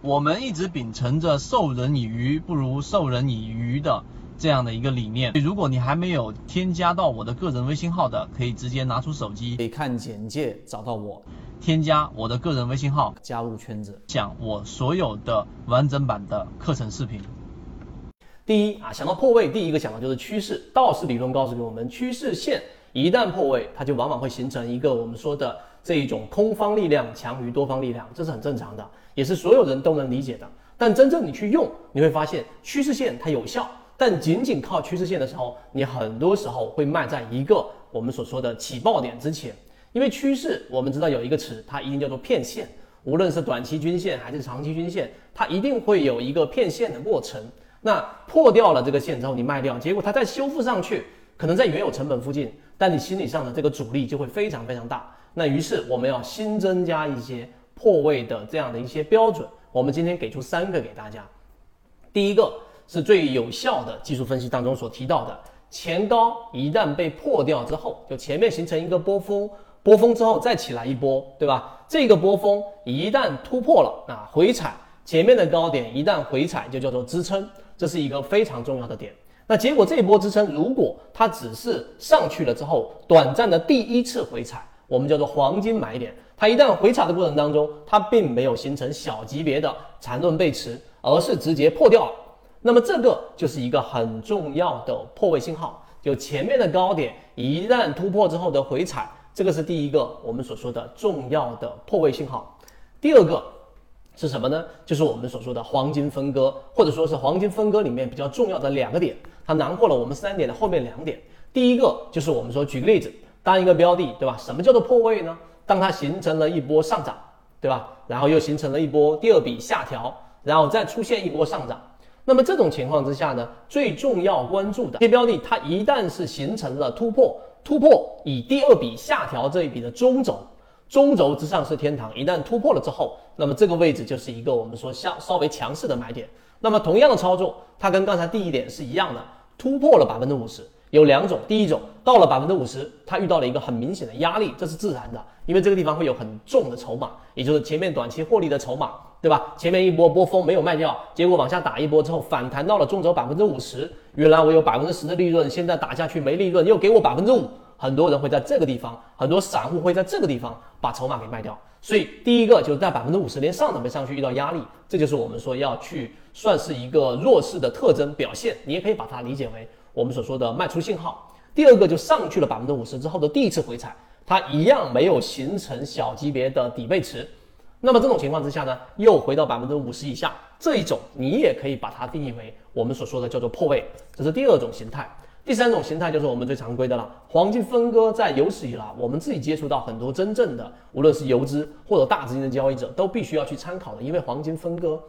我们一直秉承着授人以鱼不如授人以渔的这样的一个理念。如果你还没有添加到我的个人微信号的，可以直接拿出手机，可以看简介找到我，添加我的个人微信号，加入圈子，讲我所有的完整版的课程视频。第一啊，想到破位，第一个想到就是趋势。道氏理论告诉给我们，趋势线一旦破位，它就往往会形成一个我们说的这一种空方力量强于多方力量，这是很正常的，也是所有人都能理解的。但真正你去用，你会发现趋势线它有效，但仅仅靠趋势线的时候，你很多时候会卖在一个我们所说的起爆点之前，因为趋势我们知道有一个词，它一定叫做骗线，无论是短期均线还是长期均线，它一定会有一个骗线的过程。那破掉了这个线之后，你卖掉，结果它再修复上去，可能在原有成本附近，但你心理上的这个阻力就会非常非常大。那于是我们要新增加一些破位的这样的一些标准。我们今天给出三个给大家。第一个是最有效的技术分析当中所提到的，前高一旦被破掉之后，就前面形成一个波峰，波峰之后再起来一波，对吧？这个波峰一旦突破了，啊，回踩前面的高点一旦回踩，就叫做支撑。这是一个非常重要的点。那结果这一波支撑，如果它只是上去了之后短暂的第一次回踩，我们叫做黄金买点。它一旦回踩的过程当中，它并没有形成小级别的缠论背驰，而是直接破掉了。那么这个就是一个很重要的破位信号。就前面的高点一旦突破之后的回踩，这个是第一个我们所说的重要的破位信号。第二个。是什么呢？就是我们所说的黄金分割，或者说是黄金分割里面比较重要的两个点，它囊括了我们三点的后面两点。第一个就是我们说，举个例子，当一个标的，对吧？什么叫做破位呢？当它形成了一波上涨，对吧？然后又形成了一波第二笔下调，然后再出现一波上涨。那么这种情况之下呢，最重要关注的这些标的，它一旦是形成了突破，突破以第二笔下调这一笔的中轴。中轴之上是天堂，一旦突破了之后，那么这个位置就是一个我们说相稍微强势的买点。那么同样的操作，它跟刚才第一点是一样的，突破了百分之五十，有两种，第一种到了百分之五十，它遇到了一个很明显的压力，这是自然的，因为这个地方会有很重的筹码，也就是前面短期获利的筹码，对吧？前面一波波峰没有卖掉，结果往下打一波之后反弹到了中轴百分之五十，原来我有百分之十的利润，现在打下去没利润，又给我百分之五。很多人会在这个地方，很多散户会在这个地方把筹码给卖掉。所以第一个就是在百分之五十连上都没上去，遇到压力，这就是我们说要去算是一个弱势的特征表现。你也可以把它理解为我们所说的卖出信号。第二个就上去了百分之五十之后的第一次回踩，它一样没有形成小级别的底背驰。那么这种情况之下呢，又回到百分之五十以下，这一种你也可以把它定义为我们所说的叫做破位，这是第二种形态。第三种形态就是我们最常规的了，黄金分割在有史以来，我们自己接触到很多真正的，无论是游资或者大资金的交易者，都必须要去参考的，因为黄金分割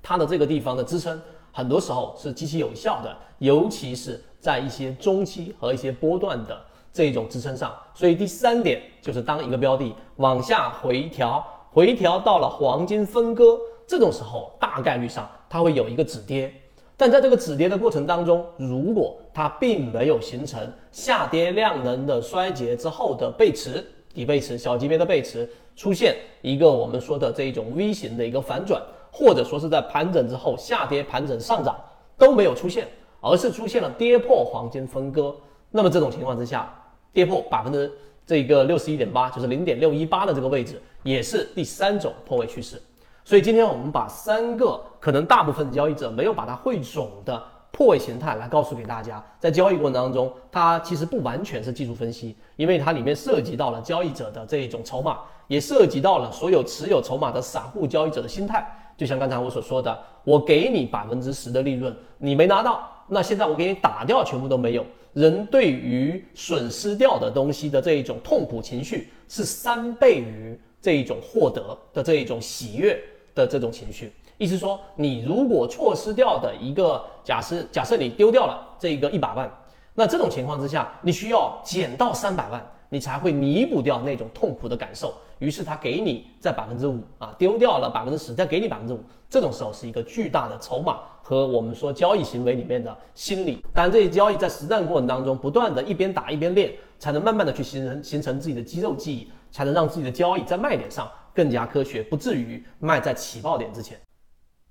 它的这个地方的支撑，很多时候是极其有效的，尤其是在一些中期和一些波段的这种支撑上。所以第三点就是，当一个标的往下回调，回调到了黄金分割这种时候，大概率上它会有一个止跌。但在这个止跌的过程当中，如果它并没有形成下跌量能的衰竭之后的背驰、底背驰、小级别的背驰，出现一个我们说的这一种 V 型的一个反转，或者说是在盘整之后下跌、盘整上涨都没有出现，而是出现了跌破黄金分割，那么这种情况之下，跌破百分之这个六十一点八，就是零点六一八的这个位置，也是第三种破位趋势。所以今天我们把三个可能大部分交易者没有把它汇总的破位形态来告诉给大家，在交易过程当中，它其实不完全是技术分析，因为它里面涉及到了交易者的这一种筹码，也涉及到了所有持有筹码的散户交易者的心态。就像刚才我所说的，我给你百分之十的利润，你没拿到，那现在我给你打掉，全部都没有。人对于损失掉的东西的这一种痛苦情绪是三倍于这一种获得的这一种喜悦。的这种情绪，意思说，你如果错失掉的一个假设，假设你丢掉了这个一百万，那这种情况之下，你需要减到三百万，你才会弥补掉那种痛苦的感受。于是他给你在百分之五啊，丢掉了百分之十，再给你百分之五，这种时候是一个巨大的筹码和我们说交易行为里面的心理。当然，这些交易在实战过程当中，不断的一边打一边练，才能慢慢的去形成形成自己的肌肉记忆，才能让自己的交易在卖点上。更加科学，不至于卖在起爆点之前。